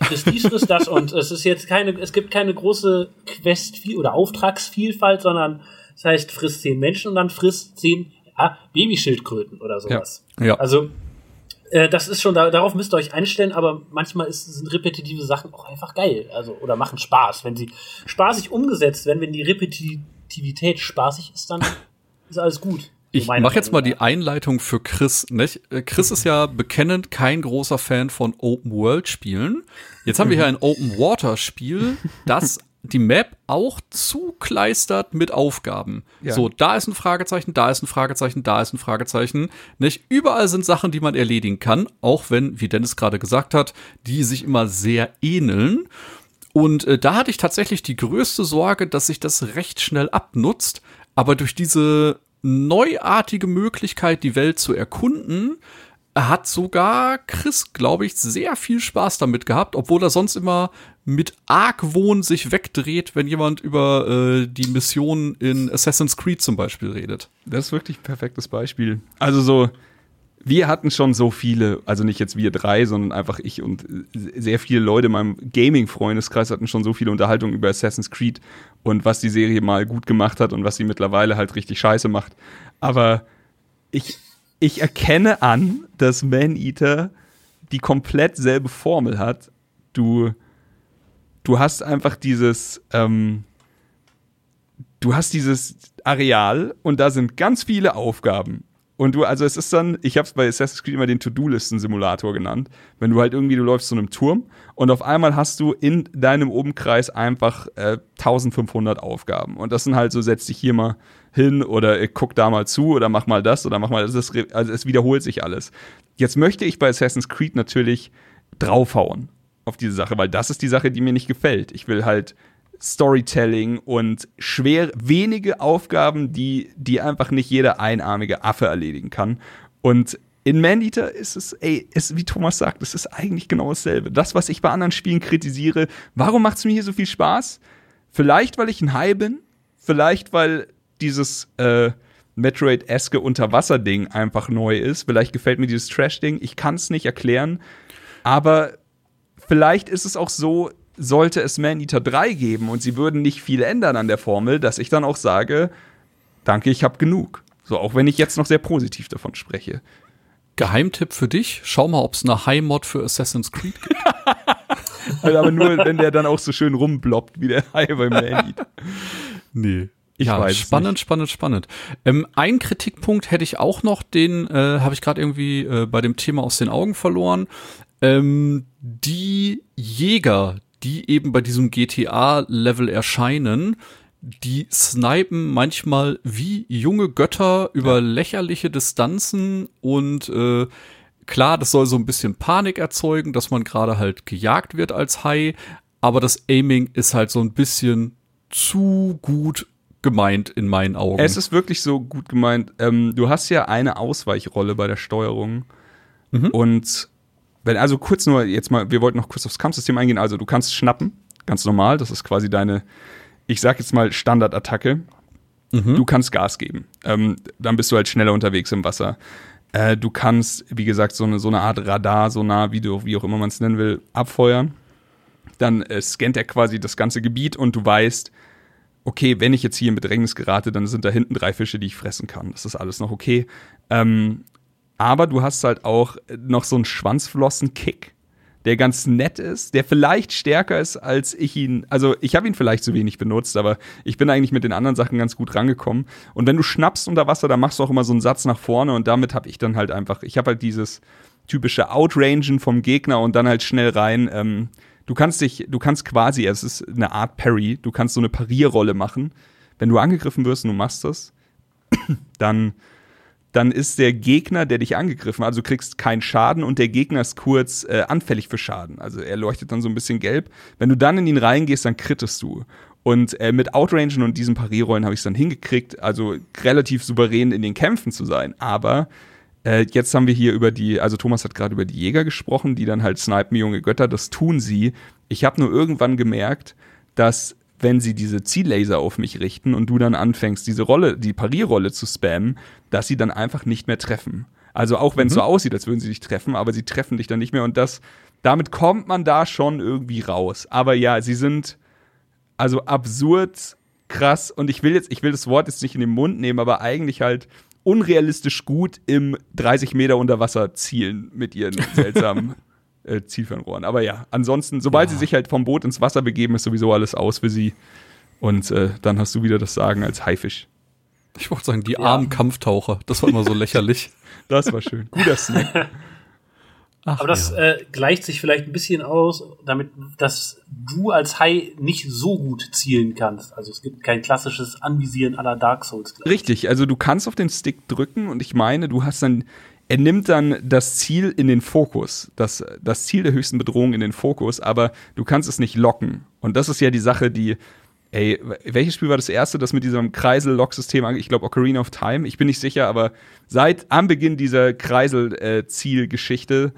Friss dies, friss das und es ist jetzt keine, es gibt keine große Quest oder Auftragsvielfalt, sondern das heißt, friss zehn Menschen und dann friss zehn ja, Babyschildkröten oder sowas. Ja. Also, äh, das ist schon, da, darauf müsst ihr euch einstellen, aber manchmal ist, sind repetitive Sachen auch einfach geil. Also, oder machen Spaß. Wenn sie spaßig umgesetzt werden, wenn die Repetitivität spaßig ist, dann ist alles gut. Ich mache jetzt mal die Einleitung für Chris. Nicht? Äh, Chris ist ja bekennend kein großer Fan von Open-World-Spielen. Jetzt haben wir hier ein Open-Water-Spiel, das *laughs* die Map auch zukleistert mit Aufgaben. Ja. So, da ist ein Fragezeichen, da ist ein Fragezeichen, da ist ein Fragezeichen. Nicht überall sind Sachen, die man erledigen kann, auch wenn, wie Dennis gerade gesagt hat, die sich immer sehr ähneln. Und äh, da hatte ich tatsächlich die größte Sorge, dass sich das recht schnell abnutzt. Aber durch diese neuartige Möglichkeit, die Welt zu erkunden, hat sogar Chris, glaube ich, sehr viel Spaß damit gehabt, obwohl er sonst immer mit Argwohn sich wegdreht, wenn jemand über äh, die Mission in Assassin's Creed zum Beispiel redet. Das ist wirklich ein perfektes Beispiel. Also so, wir hatten schon so viele, also nicht jetzt wir drei, sondern einfach ich und sehr viele Leute in meinem Gaming-Freundeskreis hatten schon so viele Unterhaltungen über Assassin's Creed und was die Serie mal gut gemacht hat und was sie mittlerweile halt richtig scheiße macht. Aber ich, ich erkenne an, dass Man-Eater die komplett selbe Formel hat. Du, du hast einfach dieses, ähm, du hast dieses Areal und da sind ganz viele Aufgaben. Und du, also es ist dann, ich habe es bei Assassin's Creed immer den To-Do-Listen-Simulator genannt. Wenn du halt irgendwie, du läufst zu einem Turm und auf einmal hast du in deinem Umkreis einfach äh, 1500 Aufgaben. Und das sind halt so, setz dich hier mal hin oder äh, guck da mal zu oder mach mal das oder mach mal das. Also es wiederholt sich alles. Jetzt möchte ich bei Assassin's Creed natürlich draufhauen auf diese Sache, weil das ist die Sache, die mir nicht gefällt. Ich will halt Storytelling und schwer wenige Aufgaben, die, die einfach nicht jeder einarmige Affe erledigen kann. Und in Maneater ist es, ey, ist, wie Thomas sagt, es ist eigentlich genau dasselbe. Das, was ich bei anderen Spielen kritisiere, warum macht es mir hier so viel Spaß? Vielleicht, weil ich ein High bin, vielleicht, weil dieses äh, Metroid-eske Unterwasser-Ding einfach neu ist. Vielleicht gefällt mir dieses Trash-Ding. Ich kann es nicht erklären. Aber vielleicht ist es auch so, sollte es Man-Eater 3 geben und sie würden nicht viel ändern an der Formel, dass ich dann auch sage, danke, ich habe genug. So, auch wenn ich jetzt noch sehr positiv davon spreche. Geheimtipp für dich, schau mal, ob es eine High-Mod für Assassin's Creed gibt. *laughs* Aber nur, wenn der dann auch so schön rumbloppt wie der Hai beim Man-Eater. *laughs* Nee. Ich ja, weiß es spannend, spannend, spannend. Ähm, ein Kritikpunkt hätte ich auch noch, den äh, habe ich gerade irgendwie äh, bei dem Thema aus den Augen verloren. Ähm, die Jäger, die eben bei diesem GTA-Level erscheinen, die snipen manchmal wie junge Götter über lächerliche Distanzen und äh, klar, das soll so ein bisschen Panik erzeugen, dass man gerade halt gejagt wird als Hai, aber das Aiming ist halt so ein bisschen zu gut gemeint in meinen Augen. Es ist wirklich so gut gemeint. Ähm, du hast ja eine Ausweichrolle bei der Steuerung. Und wenn, also kurz nur jetzt mal, wir wollten noch kurz aufs Kampfsystem eingehen. Also du kannst schnappen, ganz normal. Das ist quasi deine, ich sag jetzt mal Standardattacke. Du kannst Gas geben. Ähm, dann bist du halt schneller unterwegs im Wasser. Äh, du kannst, wie gesagt, so eine, so eine Art Radar, Sonar, wie, du, wie auch immer man es nennen will, abfeuern. Dann äh, scannt er quasi das ganze Gebiet und du weißt, okay, wenn ich jetzt hier in Bedrängnis gerate, dann sind da hinten drei Fische, die ich fressen kann. Das ist alles noch okay. Ähm, aber du hast halt auch noch so einen Schwanzflossen-Kick, der ganz nett ist, der vielleicht stärker ist, als ich ihn. Also, ich habe ihn vielleicht zu wenig benutzt, aber ich bin eigentlich mit den anderen Sachen ganz gut rangekommen. Und wenn du schnappst unter Wasser, dann machst du auch immer so einen Satz nach vorne und damit habe ich dann halt einfach. Ich habe halt dieses typische Outrangen vom Gegner und dann halt schnell rein. Ähm, du kannst dich, du kannst quasi, es ist eine Art Parry, du kannst so eine Parierrolle machen. Wenn du angegriffen wirst und du machst das, *clears throat* dann, dann ist der Gegner, der dich angegriffen hat, also kriegst keinen Schaden und der Gegner ist kurz äh, anfällig für Schaden. Also er leuchtet dann so ein bisschen gelb. Wenn du dann in ihn reingehst, dann krittest du. Und äh, mit Outrangen und diesen Parierrollen habe ich es dann hingekriegt, also relativ souverän in den Kämpfen zu sein. Aber äh, jetzt haben wir hier über die, also Thomas hat gerade über die Jäger gesprochen, die dann halt snipen junge Götter, das tun sie. Ich habe nur irgendwann gemerkt, dass wenn sie diese Ziellaser auf mich richten und du dann anfängst, diese Rolle, die Parierrolle zu spammen, dass sie dann einfach nicht mehr treffen. Also auch wenn es so aussieht, als würden sie dich treffen, aber sie treffen dich dann nicht mehr und das, damit kommt man da schon irgendwie raus. Aber ja, sie sind also absurd krass und ich will jetzt, ich will das Wort jetzt nicht in den Mund nehmen, aber eigentlich halt unrealistisch gut im 30 Meter unter Wasser zielen mit ihren *laughs* seltsamen äh, Zielfernrohren. Aber ja, ansonsten, sobald sie sich halt vom Boot ins Wasser begeben, ist sowieso alles aus für sie. Und äh, dann hast du wieder das Sagen als Haifisch. Ich wollte sagen, die armen Kampftaucher. Das war immer so lächerlich. *laughs* Das war schön. Guter Snack. *laughs* Ach, Aber das ja. äh, gleicht sich vielleicht ein bisschen aus, damit, dass du als Hai nicht so gut zielen kannst. Also es gibt kein klassisches Anvisieren aller Dark Souls. Richtig, also du kannst auf den Stick drücken und ich meine, du hast dann, er nimmt dann das Ziel in den Fokus, das, das Ziel der höchsten Bedrohung in den Fokus, aber du kannst es nicht locken. Und das ist ja die Sache, die, ey, welches Spiel war das erste, das mit diesem Kreisel-Lock-System, ich glaube Ocarina of Time, ich bin nicht sicher, aber seit am Beginn dieser Kreisel-Ziel-Geschichte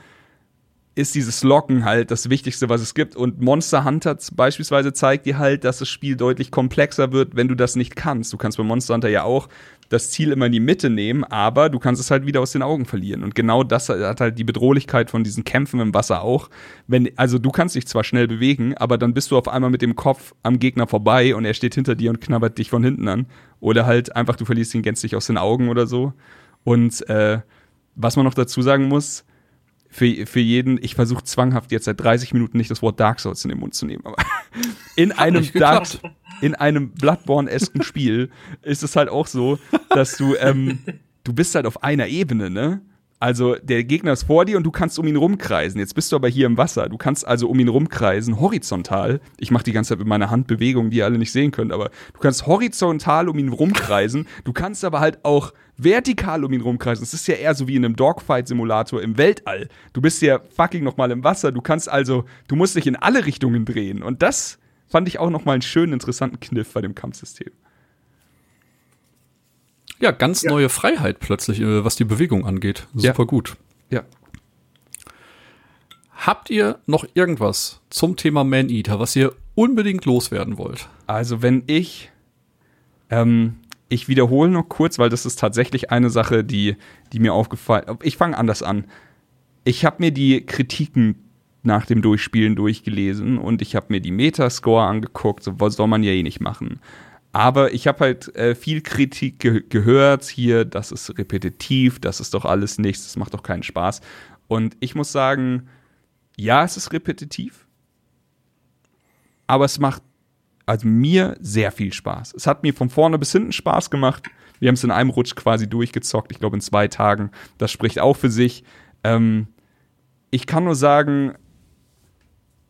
ist dieses Locken halt das Wichtigste, was es gibt. Und Monster Hunter beispielsweise zeigt dir halt, dass das Spiel deutlich komplexer wird, wenn du das nicht kannst. Du kannst bei Monster Hunter ja auch das Ziel immer in die Mitte nehmen, aber du kannst es halt wieder aus den Augen verlieren. Und genau das hat halt die Bedrohlichkeit von diesen Kämpfen im Wasser auch. Wenn, also du kannst dich zwar schnell bewegen, aber dann bist du auf einmal mit dem Kopf am Gegner vorbei und er steht hinter dir und knabbert dich von hinten an. Oder halt einfach, du verlierst ihn gänzlich aus den Augen oder so. Und äh, was man noch dazu sagen muss, für, für jeden, ich versuche zwanghaft jetzt seit 30 Minuten nicht das Wort Dark Souls in den Mund zu nehmen, aber *laughs* in einem nicht Dark, in einem Bloodborne-esken *laughs* Spiel ist es halt auch so, dass du, ähm, du bist halt auf einer Ebene, ne? Also der Gegner ist vor dir und du kannst um ihn rumkreisen. Jetzt bist du aber hier im Wasser. Du kannst also um ihn rumkreisen, horizontal. Ich mache die ganze Zeit mit meiner Hand Bewegungen, die ihr alle nicht sehen könnt, aber du kannst horizontal um ihn rumkreisen. Du kannst aber halt auch vertikal um ihn rumkreisen. Es ist ja eher so wie in einem Dogfight-Simulator im Weltall. Du bist ja fucking nochmal im Wasser. Du kannst also, du musst dich in alle Richtungen drehen. Und das fand ich auch nochmal einen schönen, interessanten Kniff bei dem Kampfsystem. Ja, ganz neue Freiheit plötzlich, äh, was die Bewegung angeht. Super Ja. gut. Ja. Habt ihr noch irgendwas zum Thema Man-Eater, was ihr unbedingt loswerden wollt? Also wenn ich, ähm, ich wiederhole noch kurz, weil das ist tatsächlich eine Sache, die, die mir aufgefallen. Ich fange anders an. Ich habe mir die Kritiken nach dem Durchspielen durchgelesen und ich habe mir die Metascore angeguckt. So was soll man ja eh nicht machen. Aber ich habe halt äh, viel Kritik ge gehört hier, das ist repetitiv, das ist doch alles nichts, das macht doch keinen Spaß. Und ich muss sagen, ja, es ist repetitiv, aber es macht also mir sehr viel Spaß. Es hat mir von vorne bis hinten Spaß gemacht. Wir haben es in einem Rutsch quasi durchgezockt, ich glaube in zwei Tagen. Das spricht auch für sich. Ähm, ich kann nur sagen,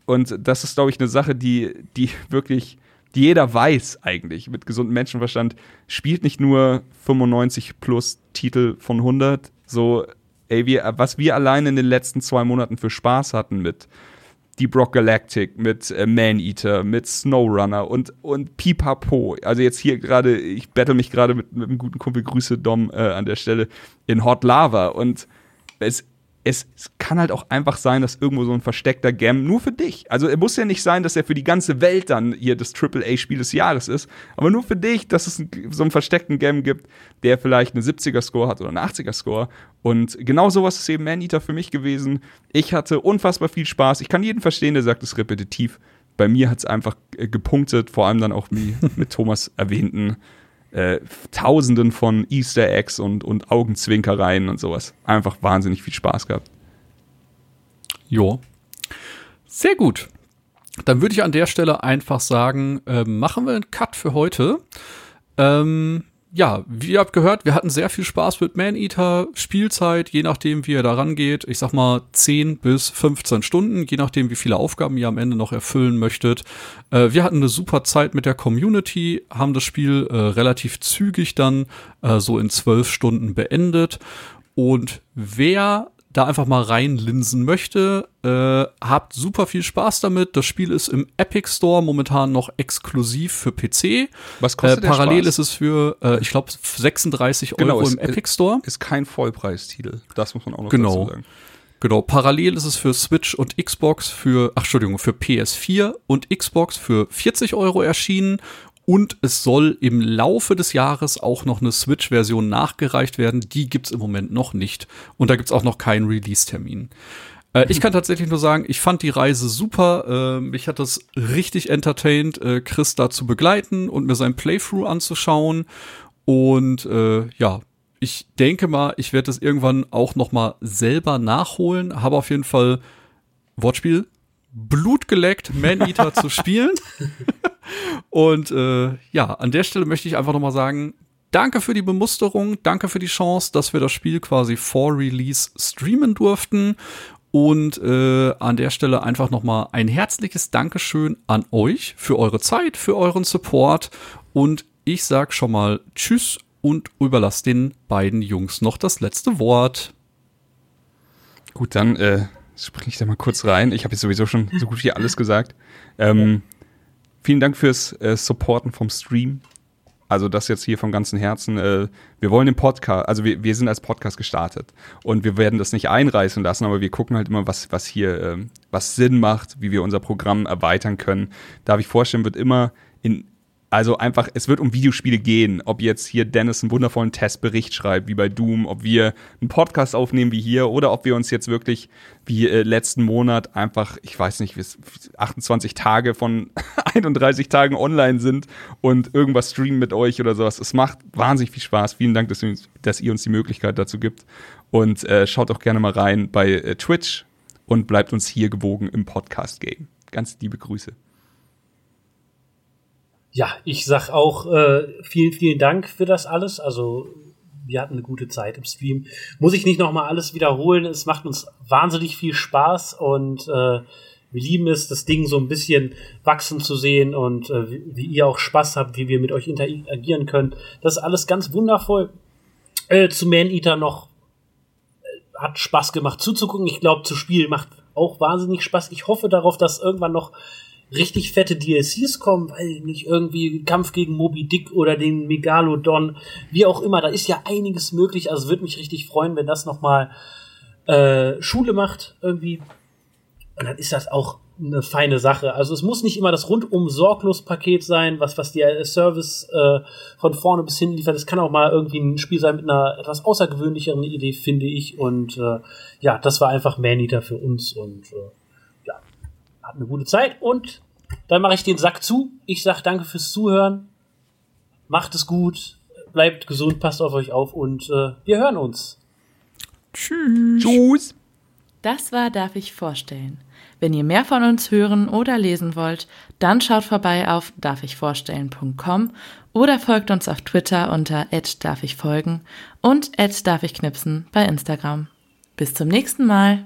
und das ist, glaube ich, eine Sache, die, die *laughs* wirklich, die jeder weiß eigentlich mit gesundem Menschenverstand, spielt nicht nur 95 plus Titel von 100, so, ey, wir, was wir allein in den letzten zwei Monaten für Spaß hatten mit Deep Rock Galactic, mit äh, Man-Eater, mit SnowRunner und, und Pipapo. Also jetzt hier gerade, ich battle mich gerade mit, mit einem guten Kumpel, Grüße Dom äh, an der Stelle, in Hot Lava. Und es, es, kann halt auch einfach sein, dass irgendwo so ein versteckter Gam nur für dich. Also er muss ja nicht sein, dass er für die ganze Welt dann hier das AAA-Spiel des Jahres ist, aber nur für dich, dass es so einen versteckten Gam gibt, der vielleicht eine 70er-Score hat oder eine 80er-Score. Und genau sowas ist eben Man-Eater für mich gewesen. Ich hatte unfassbar viel Spaß. Ich kann jeden verstehen, der sagt, es ist repetitiv. Bei mir hat es einfach äh, gepunktet, vor allem dann auch mit *laughs* Thomas erwähnten äh, Tausenden von Easter Eggs und, und Augenzwinkereien und sowas. Einfach wahnsinnig viel Spaß gehabt. Jo. Sehr gut. Dann würde ich an der Stelle einfach sagen, äh, machen wir einen Cut für heute. Ähm, ja, wie ihr habt gehört, wir hatten sehr viel Spaß mit Man-Eater, Spielzeit, je nachdem, wie ihr da rangeht. Ich sag mal 10 bis 15 Stunden, je nachdem, wie viele Aufgaben ihr am Ende noch erfüllen möchtet. Äh, wir hatten eine super Zeit mit der Community, haben das Spiel äh, relativ zügig dann äh, so in 12 Stunden beendet. Und wer da einfach mal reinlinsen möchte, äh, habt super viel Spaß damit. Das Spiel ist im Epic Store momentan noch exklusiv für PC. Was Äh, kostet der parallel Spaß? ist es für, äh, ich glaube, 36 Genau, Euro im Epic Store. Ist kein Vollpreistitel. Das muss man auch noch Genau. dazu sagen. Genau, parallel ist es für Switch und Xbox für, ach Entschuldigung, für PS4 und Xbox für 40 Euro erschienen. Und es soll im Laufe des Jahres auch noch eine Switch-Version nachgereicht werden. Die gibt's im Moment noch nicht. Und da gibt's auch noch keinen Release-Termin. Äh, ich kann tatsächlich nur sagen, ich fand die Reise super. Äh, mich hat das richtig entertained, äh, Chris da zu begleiten und mir sein Playthrough anzuschauen. Und äh, ja, ich denke mal, ich werde das irgendwann auch noch mal selber nachholen. Habe auf jeden Fall Wortspiel Blut geleckt, Man-Eater zu spielen. *laughs* Und äh, ja, an der Stelle möchte ich einfach noch mal sagen, danke für die Bemusterung, danke für die Chance, dass wir das Spiel quasi vor Release streamen durften. Und äh, an der Stelle einfach nochmal ein herzliches Dankeschön an euch für eure Zeit, für euren Support. Und ich sag schon mal Tschüss und überlasse den beiden Jungs noch das letzte Wort. Gut, dann äh, springe ich da mal kurz rein. Ich habe jetzt sowieso schon so gut wie alles gesagt. Ähm, vielen Dank fürs äh, Supporten vom Stream. Also das jetzt hier vom ganzen Herzen. Äh, wir wollen den Podcast, also wir, wir sind als Podcast gestartet und wir werden das nicht einreißen lassen, aber wir gucken halt immer, was, was hier, ähm, was Sinn macht, wie wir unser Programm erweitern können. Darf ich vorstellen, wird immer in also einfach, es wird um Videospiele gehen. Ob jetzt hier Dennis einen wundervollen Testbericht schreibt, wie bei Doom, ob wir einen Podcast aufnehmen wie hier oder ob wir uns jetzt wirklich wie äh, letzten Monat einfach, ich weiß nicht, 28 Tage von *laughs* 31 Tagen online sind und irgendwas streamen mit euch oder sowas. Es macht wahnsinnig viel Spaß. Vielen Dank, dass, dass ihr uns die Möglichkeit dazu gibt. Und äh, schaut auch gerne mal rein bei äh, Twitch und bleibt uns hier gewogen im Podcast-Game. Ganz liebe Grüße. Ja, ich sag auch äh, vielen, vielen Dank für das alles. Also wir hatten eine gute Zeit im Stream. Muss ich nicht nochmal alles wiederholen. Es macht uns wahnsinnig viel Spaß und äh, wir lieben es, das Ding so ein bisschen wachsen zu sehen und äh, wie, ihr auch Spaß habt, wie wir mit euch interagieren können. Das ist alles ganz wundervoll. Äh, zu Man Eater noch äh, hat Spaß gemacht zuzugucken. Ich glaube, zu spielen macht auch wahnsinnig Spaß. Ich hoffe darauf, dass irgendwann noch richtig fette DLCs kommen, weil nicht irgendwie Kampf gegen Moby Dick oder den Megalodon, wie auch immer, da ist ja einiges möglich. Also würde mich richtig freuen, wenn das nochmal äh, Schule macht irgendwie. Und dann ist das auch eine feine Sache. Also es muss nicht immer das rundum sorglos Paket sein, was was dir Service äh, von vorne bis hinten liefert. Es kann auch mal irgendwie ein Spiel sein mit einer etwas außergewöhnlicheren Idee, finde ich. Und äh, ja, das war einfach Maneater für uns und äh, habt eine gute Zeit und dann mache ich den Sack zu. Ich sage danke fürs Zuhören. Macht es gut, bleibt gesund, passt auf euch auf und äh, wir hören uns. Tschüss. Tschüss. Das war Darf ich vorstellen. Wenn ihr mehr von uns hören oder lesen wollt, dann schaut vorbei auf darfichvorstellen.com oder folgt uns auf Twitter unter darf ich folgen und darf ich knipsen bei Instagram. Bis zum nächsten Mal.